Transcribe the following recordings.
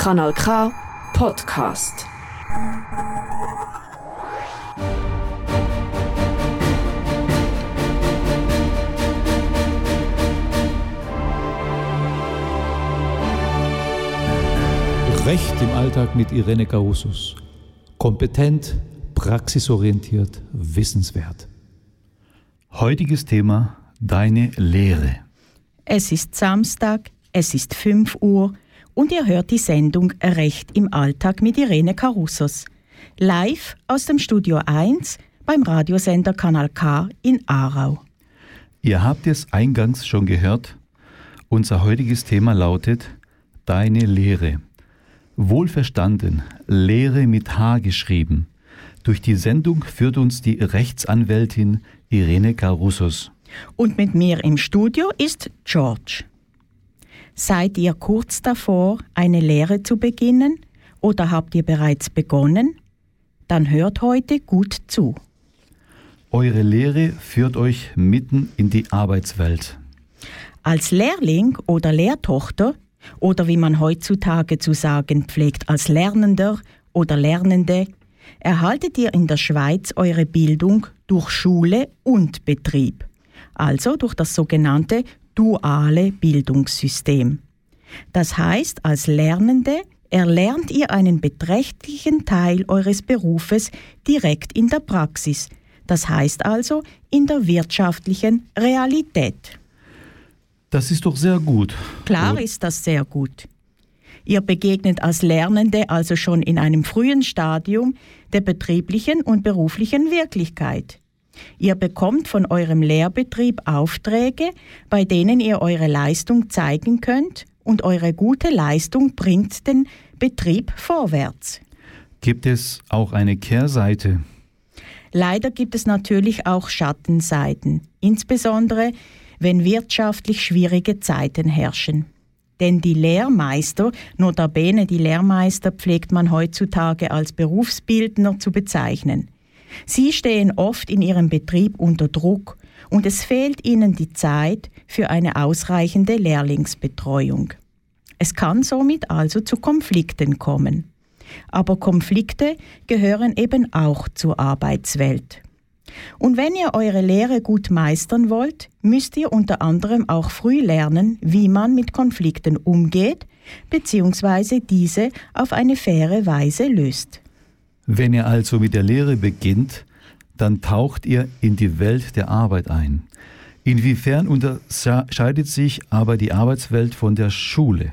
Kanal K Podcast. Recht im Alltag mit Irene Carusus. Kompetent, praxisorientiert, wissenswert. Heutiges Thema Deine Lehre. Es ist Samstag, es ist 5 Uhr und ihr hört die Sendung Recht im Alltag mit Irene Carusos. Live aus dem Studio 1 beim Radiosender Kanal K in Aarau. Ihr habt es eingangs schon gehört. Unser heutiges Thema lautet Deine Lehre. Wohlverstanden, Lehre mit H geschrieben. Durch die Sendung führt uns die Rechtsanwältin Irene Carusos. Und mit mir im Studio ist George. Seid ihr kurz davor, eine Lehre zu beginnen oder habt ihr bereits begonnen? Dann hört heute gut zu. Eure Lehre führt euch mitten in die Arbeitswelt. Als Lehrling oder Lehrtochter oder wie man heutzutage zu sagen pflegt, als Lernender oder Lernende, erhaltet ihr in der Schweiz eure Bildung durch Schule und Betrieb, also durch das sogenannte duale Bildungssystem. Das heißt, als Lernende erlernt ihr einen beträchtlichen Teil eures Berufes direkt in der Praxis, das heißt also in der wirtschaftlichen Realität. Das ist doch sehr gut. Klar Oder? ist das sehr gut. Ihr begegnet als Lernende also schon in einem frühen Stadium der betrieblichen und beruflichen Wirklichkeit. Ihr bekommt von eurem Lehrbetrieb Aufträge, bei denen ihr eure Leistung zeigen könnt und eure gute Leistung bringt den Betrieb vorwärts. Gibt es auch eine Kehrseite? Leider gibt es natürlich auch Schattenseiten, insbesondere wenn wirtschaftlich schwierige Zeiten herrschen. Denn die Lehrmeister, notabene die Lehrmeister pflegt man heutzutage als Berufsbildner zu bezeichnen. Sie stehen oft in ihrem Betrieb unter Druck und es fehlt ihnen die Zeit für eine ausreichende Lehrlingsbetreuung. Es kann somit also zu Konflikten kommen. Aber Konflikte gehören eben auch zur Arbeitswelt. Und wenn ihr eure Lehre gut meistern wollt, müsst ihr unter anderem auch früh lernen, wie man mit Konflikten umgeht bzw. diese auf eine faire Weise löst. Wenn ihr also mit der Lehre beginnt, dann taucht ihr in die Welt der Arbeit ein. Inwiefern unterscheidet sich aber die Arbeitswelt von der Schule?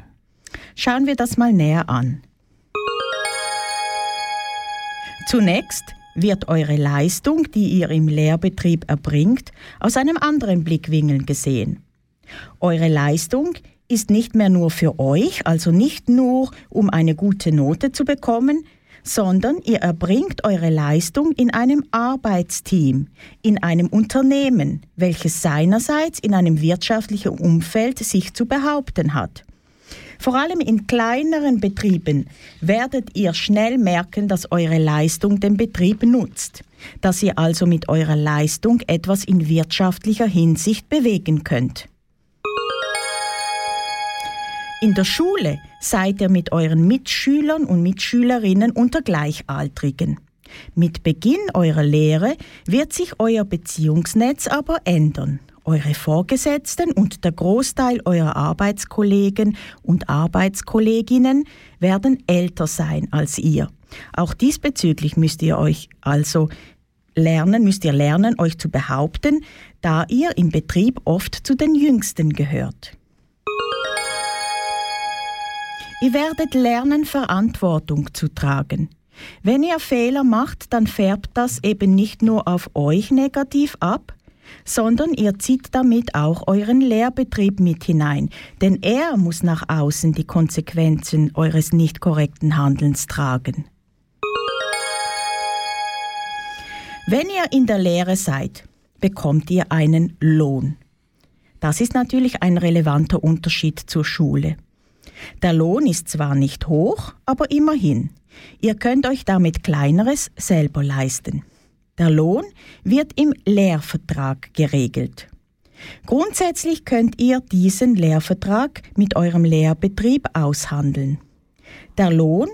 Schauen wir das mal näher an. Zunächst wird eure Leistung, die ihr im Lehrbetrieb erbringt, aus einem anderen Blickwinkel gesehen. Eure Leistung ist nicht mehr nur für euch, also nicht nur um eine gute Note zu bekommen, sondern ihr erbringt eure Leistung in einem Arbeitsteam, in einem Unternehmen, welches seinerseits in einem wirtschaftlichen Umfeld sich zu behaupten hat. Vor allem in kleineren Betrieben werdet ihr schnell merken, dass eure Leistung den Betrieb nutzt, dass ihr also mit eurer Leistung etwas in wirtschaftlicher Hinsicht bewegen könnt. In der Schule seid ihr mit euren Mitschülern und Mitschülerinnen unter Gleichaltrigen. Mit Beginn eurer Lehre wird sich euer Beziehungsnetz aber ändern. Eure Vorgesetzten und der Großteil eurer Arbeitskollegen und Arbeitskolleginnen werden älter sein als ihr. Auch diesbezüglich müsst ihr euch also lernen, müsst ihr lernen, euch zu behaupten, da ihr im Betrieb oft zu den Jüngsten gehört. Ihr werdet lernen, Verantwortung zu tragen. Wenn ihr Fehler macht, dann färbt das eben nicht nur auf euch negativ ab, sondern ihr zieht damit auch euren Lehrbetrieb mit hinein, denn er muss nach außen die Konsequenzen eures nicht korrekten Handelns tragen. Wenn ihr in der Lehre seid, bekommt ihr einen Lohn. Das ist natürlich ein relevanter Unterschied zur Schule. Der Lohn ist zwar nicht hoch, aber immerhin. Ihr könnt euch damit kleineres selber leisten. Der Lohn wird im Lehrvertrag geregelt. Grundsätzlich könnt ihr diesen Lehrvertrag mit eurem Lehrbetrieb aushandeln. Der Lohn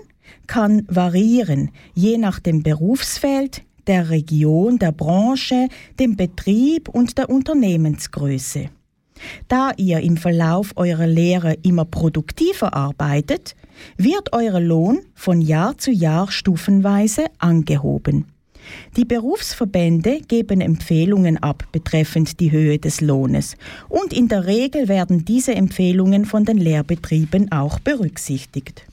kann variieren, je nach dem Berufsfeld, der Region, der Branche, dem Betrieb und der Unternehmensgröße. Da ihr im Verlauf eurer Lehre immer produktiver arbeitet, wird euer Lohn von Jahr zu Jahr stufenweise angehoben. Die Berufsverbände geben Empfehlungen ab betreffend die Höhe des Lohnes und in der Regel werden diese Empfehlungen von den Lehrbetrieben auch berücksichtigt.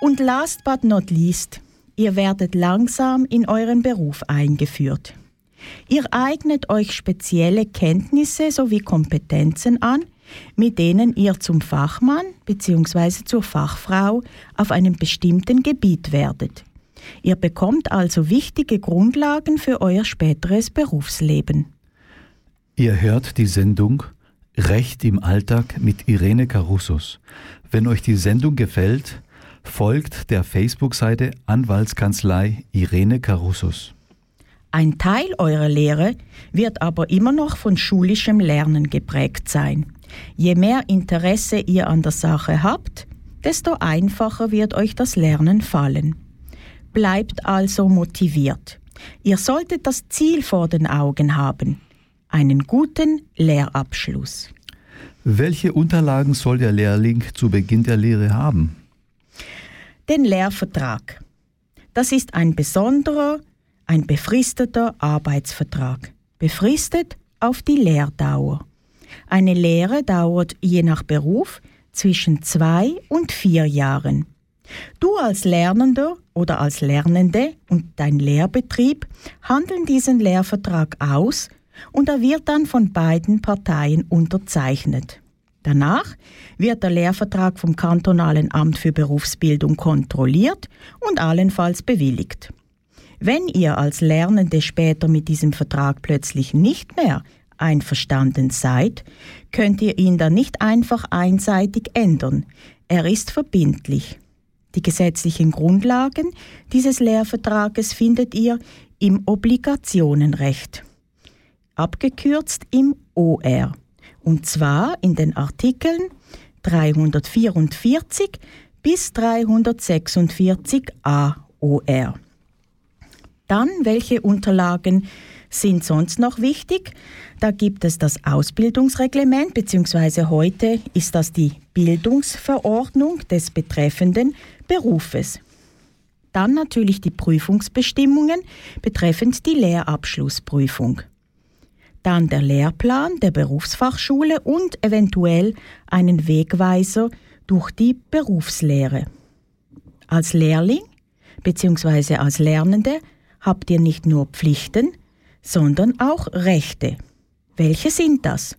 Und last but not least, ihr werdet langsam in euren Beruf eingeführt. Ihr eignet euch spezielle Kenntnisse sowie Kompetenzen an, mit denen ihr zum Fachmann bzw. zur Fachfrau auf einem bestimmten Gebiet werdet. Ihr bekommt also wichtige Grundlagen für euer späteres Berufsleben. Ihr hört die Sendung Recht im Alltag mit Irene Carussos. Wenn euch die Sendung gefällt, folgt der Facebook-Seite Anwaltskanzlei Irene Carussos. Ein Teil eurer Lehre wird aber immer noch von schulischem Lernen geprägt sein. Je mehr Interesse ihr an der Sache habt, desto einfacher wird euch das Lernen fallen. Bleibt also motiviert. Ihr solltet das Ziel vor den Augen haben, einen guten Lehrabschluss. Welche Unterlagen soll der Lehrling zu Beginn der Lehre haben? Den Lehrvertrag. Das ist ein besonderer, ein befristeter Arbeitsvertrag. Befristet auf die Lehrdauer. Eine Lehre dauert je nach Beruf zwischen zwei und vier Jahren. Du als Lernender oder als Lernende und dein Lehrbetrieb handeln diesen Lehrvertrag aus und er wird dann von beiden Parteien unterzeichnet. Danach wird der Lehrvertrag vom kantonalen Amt für Berufsbildung kontrolliert und allenfalls bewilligt. Wenn ihr als Lernende später mit diesem Vertrag plötzlich nicht mehr einverstanden seid, könnt ihr ihn dann nicht einfach einseitig ändern. Er ist verbindlich. Die gesetzlichen Grundlagen dieses Lehrvertrages findet ihr im Obligationenrecht, abgekürzt im OR, und zwar in den Artikeln 344 bis 346 AOR. Dann, welche Unterlagen sind sonst noch wichtig? Da gibt es das Ausbildungsreglement, beziehungsweise heute ist das die Bildungsverordnung des betreffenden Berufes. Dann natürlich die Prüfungsbestimmungen betreffend die Lehrabschlussprüfung. Dann der Lehrplan der Berufsfachschule und eventuell einen Wegweiser durch die Berufslehre. Als Lehrling bzw. als Lernende habt ihr nicht nur Pflichten, sondern auch Rechte. Welche sind das?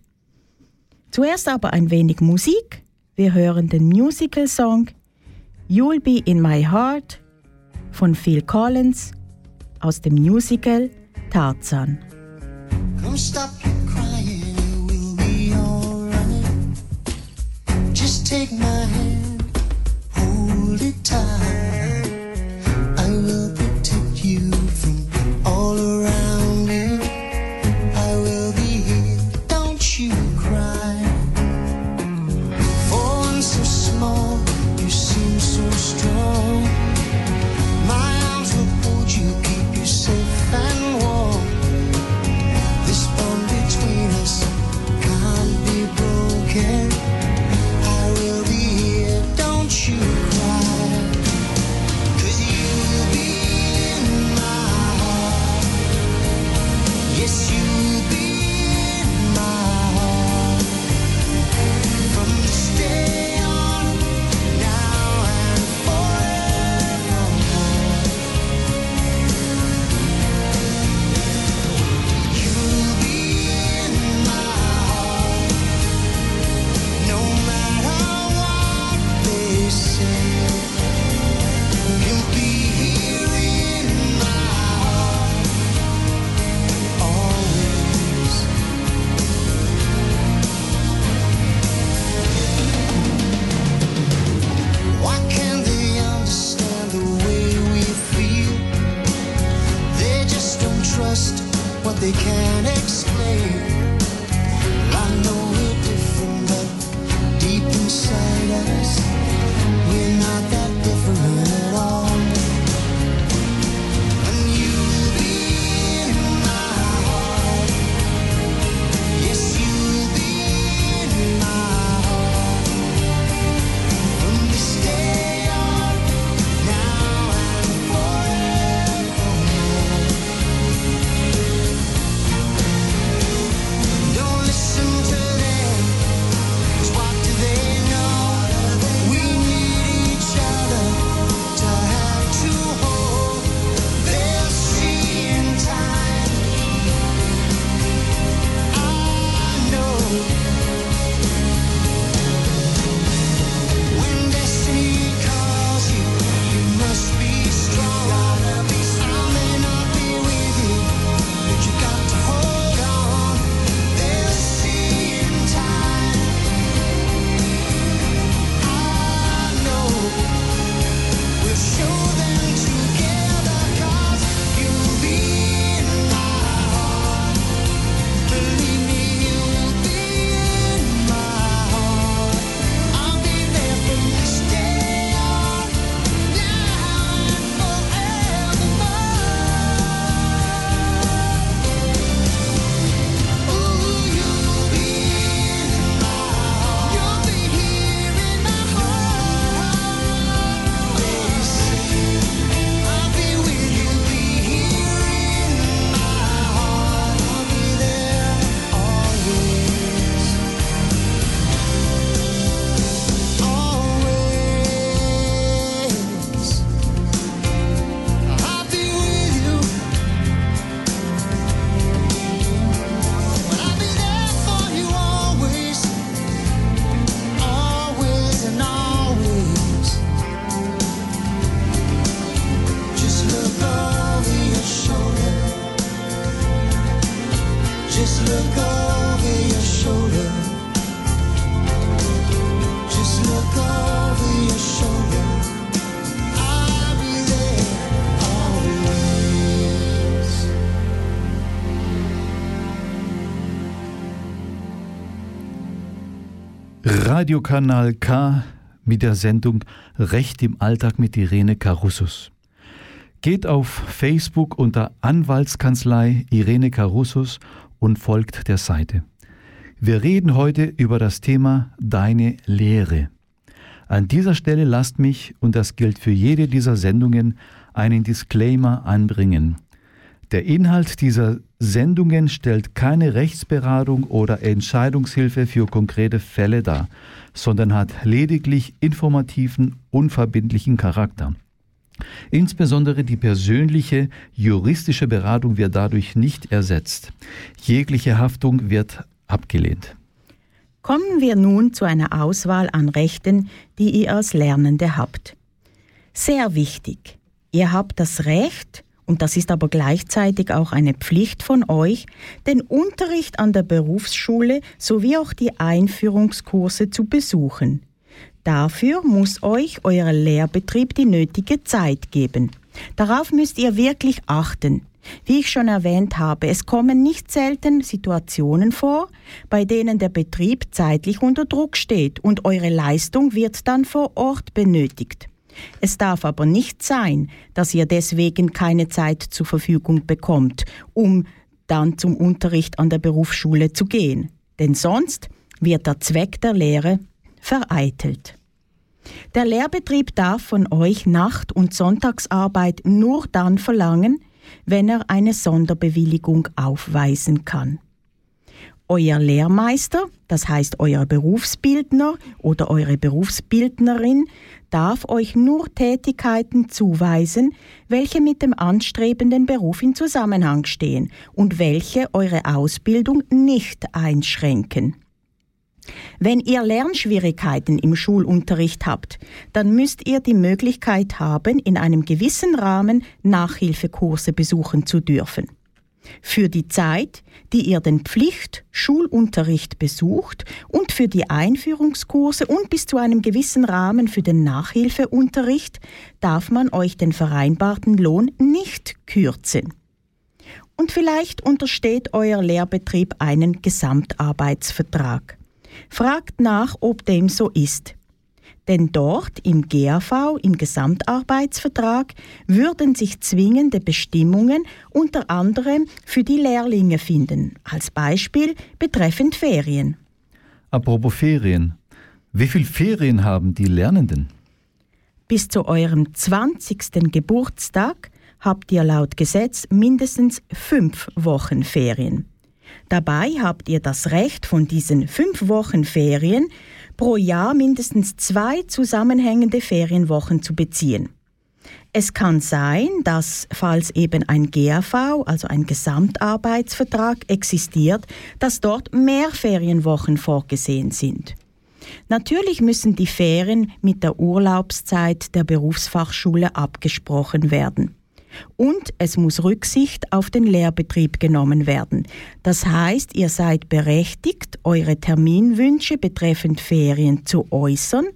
Zuerst aber ein wenig Musik. Wir hören den Musical-Song You'll Be in My Heart von Phil Collins aus dem Musical Tarzan. Come stop crying, we'll be alright. Just take my hand, hold it tight. Around Radiokanal K mit der Sendung Recht im Alltag mit Irene Carussus. Geht auf Facebook unter Anwaltskanzlei Irene Carussus und folgt der Seite. Wir reden heute über das Thema Deine Lehre. An dieser Stelle lasst mich, und das gilt für jede dieser Sendungen, einen Disclaimer anbringen. Der Inhalt dieser Sendungen stellt keine Rechtsberatung oder Entscheidungshilfe für konkrete Fälle dar, sondern hat lediglich informativen, unverbindlichen Charakter. Insbesondere die persönliche juristische Beratung wird dadurch nicht ersetzt. Jegliche Haftung wird abgelehnt. Kommen wir nun zu einer Auswahl an Rechten, die ihr als Lernende habt. Sehr wichtig. Ihr habt das Recht, und das ist aber gleichzeitig auch eine Pflicht von euch, den Unterricht an der Berufsschule sowie auch die Einführungskurse zu besuchen. Dafür muss euch euer Lehrbetrieb die nötige Zeit geben. Darauf müsst ihr wirklich achten. Wie ich schon erwähnt habe, es kommen nicht selten Situationen vor, bei denen der Betrieb zeitlich unter Druck steht und eure Leistung wird dann vor Ort benötigt. Es darf aber nicht sein, dass ihr deswegen keine Zeit zur Verfügung bekommt, um dann zum Unterricht an der Berufsschule zu gehen. Denn sonst wird der Zweck der Lehre vereitelt. Der Lehrbetrieb darf von euch Nacht- und Sonntagsarbeit nur dann verlangen, wenn er eine Sonderbewilligung aufweisen kann. Euer Lehrmeister, das heißt euer Berufsbildner oder eure Berufsbildnerin, darf euch nur Tätigkeiten zuweisen, welche mit dem anstrebenden Beruf in Zusammenhang stehen und welche eure Ausbildung nicht einschränken. Wenn ihr Lernschwierigkeiten im Schulunterricht habt, dann müsst ihr die Möglichkeit haben, in einem gewissen Rahmen Nachhilfekurse besuchen zu dürfen. Für die Zeit, die ihr den Pflicht-Schulunterricht besucht und für die Einführungskurse und bis zu einem gewissen Rahmen für den Nachhilfeunterricht darf man euch den vereinbarten Lohn nicht kürzen. Und vielleicht untersteht euer Lehrbetrieb einen Gesamtarbeitsvertrag. Fragt nach, ob dem so ist. Denn dort im GAV, im Gesamtarbeitsvertrag, würden sich zwingende Bestimmungen unter anderem für die Lehrlinge finden, als Beispiel betreffend Ferien. Apropos Ferien. Wie viel Ferien haben die Lernenden? Bis zu eurem 20. Geburtstag habt ihr laut Gesetz mindestens fünf Wochen Ferien. Dabei habt ihr das Recht von diesen fünf Wochen Ferien pro Jahr mindestens zwei zusammenhängende Ferienwochen zu beziehen. Es kann sein, dass, falls eben ein GAV, also ein Gesamtarbeitsvertrag, existiert, dass dort mehr Ferienwochen vorgesehen sind. Natürlich müssen die Ferien mit der Urlaubszeit der Berufsfachschule abgesprochen werden. Und es muss Rücksicht auf den Lehrbetrieb genommen werden. Das heißt, ihr seid berechtigt, eure Terminwünsche betreffend Ferien zu äußern,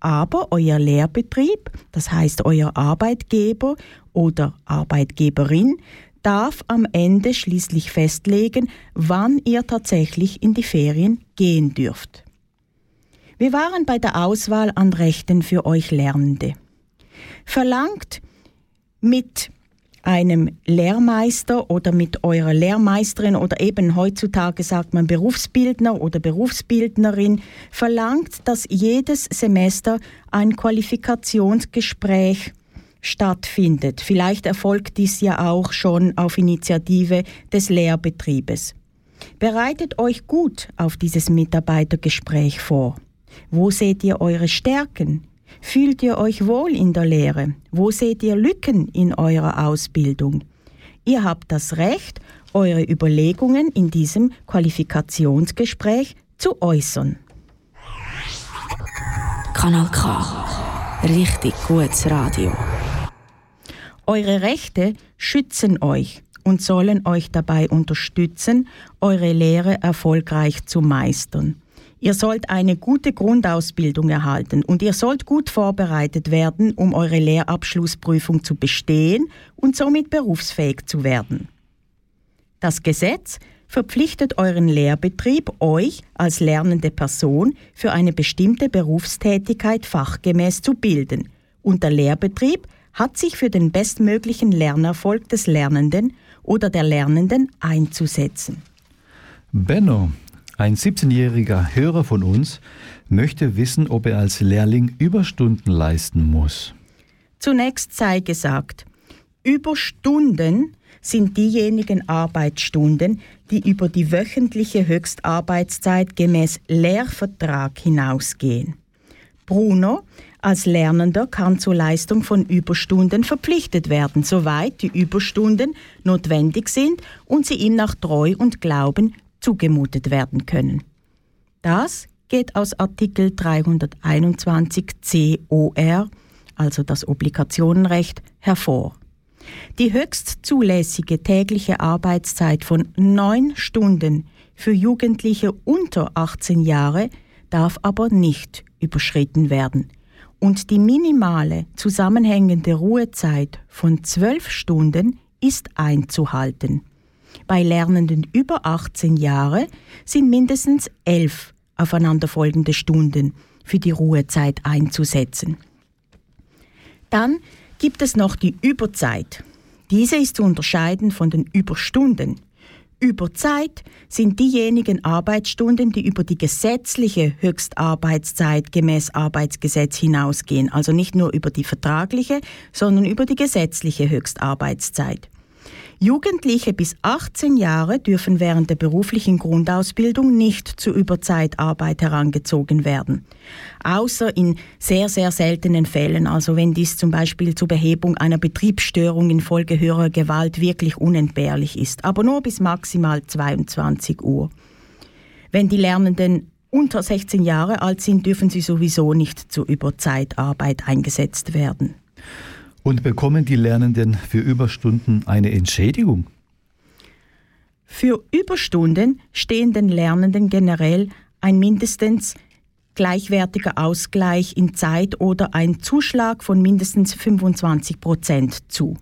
aber euer Lehrbetrieb, das heißt euer Arbeitgeber oder Arbeitgeberin, darf am Ende schließlich festlegen, wann ihr tatsächlich in die Ferien gehen dürft. Wir waren bei der Auswahl an Rechten für euch Lernende. Verlangt mit einem Lehrmeister oder mit eurer Lehrmeisterin oder eben heutzutage sagt man Berufsbildner oder Berufsbildnerin verlangt, dass jedes Semester ein Qualifikationsgespräch stattfindet. Vielleicht erfolgt dies ja auch schon auf Initiative des Lehrbetriebes. Bereitet euch gut auf dieses Mitarbeitergespräch vor. Wo seht ihr eure Stärken? Fühlt ihr euch wohl in der Lehre? Wo seht ihr Lücken in eurer Ausbildung? Ihr habt das Recht, eure Überlegungen in diesem Qualifikationsgespräch zu äußern. Kanal K. Richtig gutes Radio. Eure Rechte schützen euch und sollen euch dabei unterstützen, eure Lehre erfolgreich zu meistern. Ihr sollt eine gute Grundausbildung erhalten und ihr sollt gut vorbereitet werden, um eure Lehrabschlussprüfung zu bestehen und somit berufsfähig zu werden. Das Gesetz verpflichtet euren Lehrbetrieb, euch als lernende Person für eine bestimmte Berufstätigkeit fachgemäß zu bilden. Und der Lehrbetrieb hat sich für den bestmöglichen Lernerfolg des Lernenden oder der Lernenden einzusetzen. Benno, ein 17-jähriger Hörer von uns, möchte wissen, ob er als Lehrling Überstunden leisten muss. Zunächst sei gesagt, Überstunden sind diejenigen Arbeitsstunden, die über die wöchentliche Höchstarbeitszeit gemäß Lehrvertrag hinausgehen. Bruno als Lernender kann zur Leistung von Überstunden verpflichtet werden, soweit die Überstunden notwendig sind und sie ihm nach Treu und Glauben zugemutet werden können. Das geht aus Artikel 321 COR, also das Obligationenrecht, hervor. Die höchst zulässige tägliche Arbeitszeit von neun Stunden für Jugendliche unter 18 Jahre darf aber nicht überschritten werden und die minimale zusammenhängende Ruhezeit von zwölf Stunden ist einzuhalten. Bei Lernenden über 18 Jahre sind mindestens elf aufeinanderfolgende Stunden für die Ruhezeit einzusetzen. Dann gibt es noch die Überzeit. Diese ist zu unterscheiden von den Überstunden. Überzeit sind diejenigen Arbeitsstunden, die über die gesetzliche Höchstarbeitszeit gemäß Arbeitsgesetz hinausgehen, also nicht nur über die vertragliche, sondern über die gesetzliche Höchstarbeitszeit. Jugendliche bis 18 Jahre dürfen während der beruflichen Grundausbildung nicht zur Überzeitarbeit herangezogen werden. Außer in sehr, sehr seltenen Fällen, also wenn dies zum Beispiel zur Behebung einer Betriebsstörung infolge höherer Gewalt wirklich unentbehrlich ist, aber nur bis maximal 22 Uhr. Wenn die Lernenden unter 16 Jahre alt sind, dürfen sie sowieso nicht zur Überzeitarbeit eingesetzt werden. Und bekommen die Lernenden für Überstunden eine Entschädigung? Für Überstunden stehen den Lernenden generell ein mindestens gleichwertiger Ausgleich in Zeit oder ein Zuschlag von mindestens 25 Prozent zu.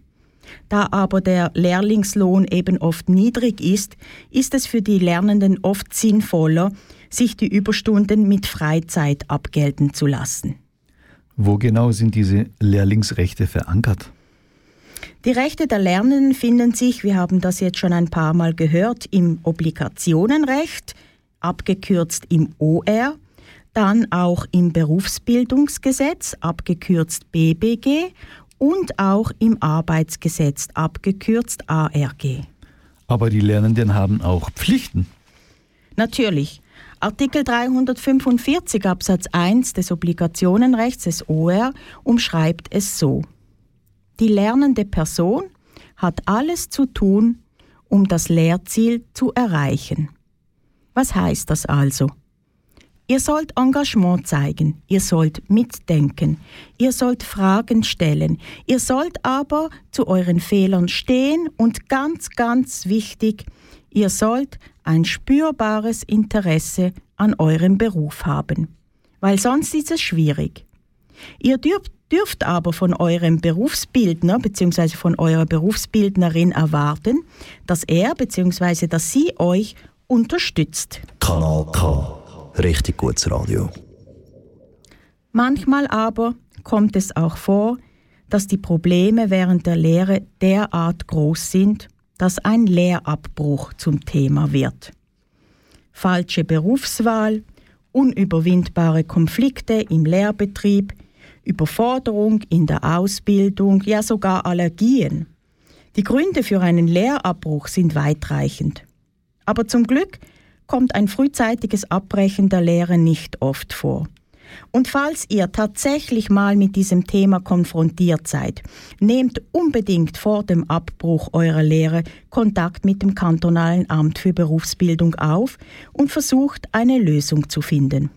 Da aber der Lehrlingslohn eben oft niedrig ist, ist es für die Lernenden oft sinnvoller, sich die Überstunden mit Freizeit abgelten zu lassen. Wo genau sind diese Lehrlingsrechte verankert? Die Rechte der Lernenden finden sich, wir haben das jetzt schon ein paar Mal gehört, im Obligationenrecht, abgekürzt im OR, dann auch im Berufsbildungsgesetz, abgekürzt BBG und auch im Arbeitsgesetz, abgekürzt ARG. Aber die Lernenden haben auch Pflichten. Natürlich. Artikel 345 Absatz 1 des Obligationenrechts des OR umschreibt es so. Die lernende Person hat alles zu tun, um das Lehrziel zu erreichen. Was heißt das also? Ihr sollt Engagement zeigen, ihr sollt mitdenken, ihr sollt Fragen stellen, ihr sollt aber zu euren Fehlern stehen und ganz, ganz wichtig, ihr sollt ein spürbares Interesse an eurem Beruf haben, weil sonst ist es schwierig. Ihr dürft, dürft aber von eurem Berufsbildner bzw. von eurer Berufsbildnerin erwarten, dass er bzw. dass sie euch unterstützt. Kanal K. Richtig gutes Radio. Manchmal aber kommt es auch vor, dass die Probleme während der Lehre derart groß sind, dass ein Lehrabbruch zum Thema wird. Falsche Berufswahl, unüberwindbare Konflikte im Lehrbetrieb, Überforderung in der Ausbildung, ja sogar Allergien. Die Gründe für einen Lehrabbruch sind weitreichend. Aber zum Glück kommt ein frühzeitiges Abbrechen der Lehre nicht oft vor. Und falls ihr tatsächlich mal mit diesem Thema konfrontiert seid, nehmt unbedingt vor dem Abbruch eurer Lehre Kontakt mit dem kantonalen Amt für Berufsbildung auf und versucht eine Lösung zu finden.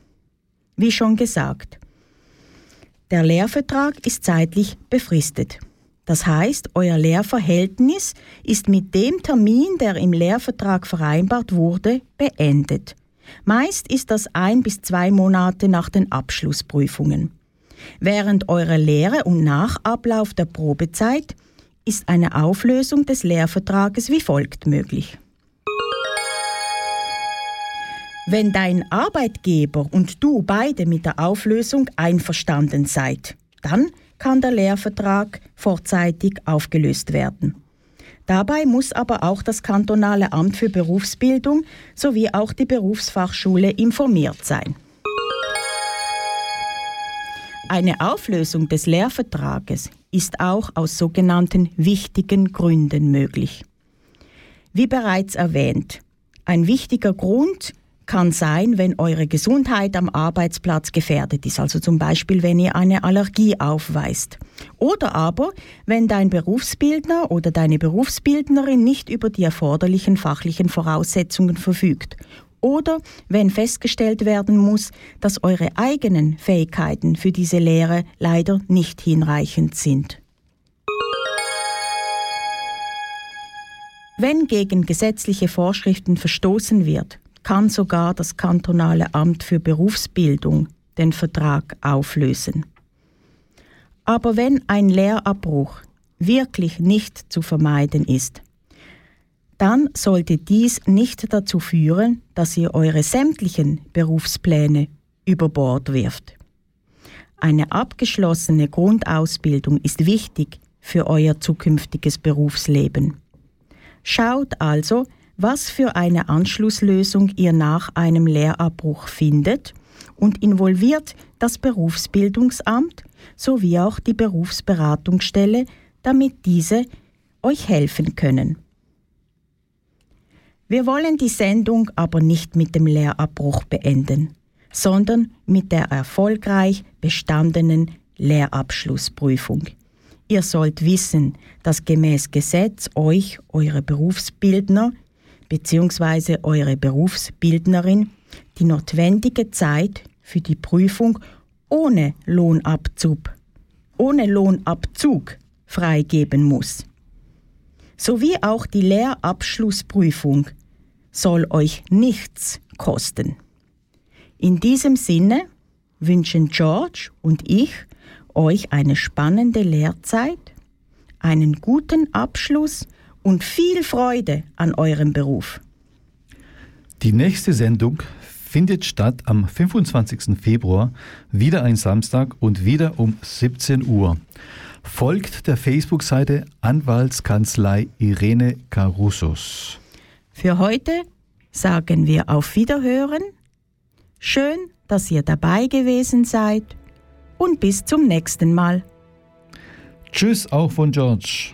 Wie schon gesagt, der Lehrvertrag ist zeitlich befristet. Das heißt, euer Lehrverhältnis ist mit dem Termin, der im Lehrvertrag vereinbart wurde, beendet. Meist ist das ein bis zwei Monate nach den Abschlussprüfungen. Während eurer Lehre und nach Ablauf der Probezeit ist eine Auflösung des Lehrvertrages wie folgt möglich. Wenn dein Arbeitgeber und du beide mit der Auflösung einverstanden seid, dann kann der Lehrvertrag vorzeitig aufgelöst werden. Dabei muss aber auch das kantonale Amt für Berufsbildung sowie auch die Berufsfachschule informiert sein. Eine Auflösung des Lehrvertrages ist auch aus sogenannten wichtigen Gründen möglich. Wie bereits erwähnt, ein wichtiger Grund kann sein, wenn eure Gesundheit am Arbeitsplatz gefährdet ist, also zum Beispiel, wenn ihr eine Allergie aufweist. Oder aber, wenn dein Berufsbildner oder deine Berufsbildnerin nicht über die erforderlichen fachlichen Voraussetzungen verfügt. Oder wenn festgestellt werden muss, dass eure eigenen Fähigkeiten für diese Lehre leider nicht hinreichend sind. Wenn gegen gesetzliche Vorschriften verstoßen wird, kann sogar das kantonale Amt für Berufsbildung den Vertrag auflösen. Aber wenn ein Lehrabbruch wirklich nicht zu vermeiden ist, dann sollte dies nicht dazu führen, dass ihr eure sämtlichen Berufspläne über Bord wirft. Eine abgeschlossene Grundausbildung ist wichtig für euer zukünftiges Berufsleben. Schaut also, was für eine Anschlusslösung ihr nach einem Lehrabbruch findet und involviert das Berufsbildungsamt sowie auch die Berufsberatungsstelle, damit diese euch helfen können. Wir wollen die Sendung aber nicht mit dem Lehrabbruch beenden, sondern mit der erfolgreich bestandenen Lehrabschlussprüfung. Ihr sollt wissen, dass gemäß Gesetz euch eure Berufsbildner bzw. eure Berufsbildnerin die notwendige Zeit für die Prüfung ohne Lohnabzug, ohne Lohnabzug freigeben muss. Sowie auch die Lehrabschlussprüfung soll euch nichts kosten. In diesem Sinne wünschen George und ich euch eine spannende Lehrzeit, einen guten Abschluss und viel Freude an eurem Beruf. Die nächste Sendung findet statt am 25. Februar, wieder ein Samstag und wieder um 17 Uhr. Folgt der Facebook-Seite Anwaltskanzlei Irene Carusos. Für heute sagen wir auf Wiederhören. Schön, dass ihr dabei gewesen seid und bis zum nächsten Mal. Tschüss auch von George.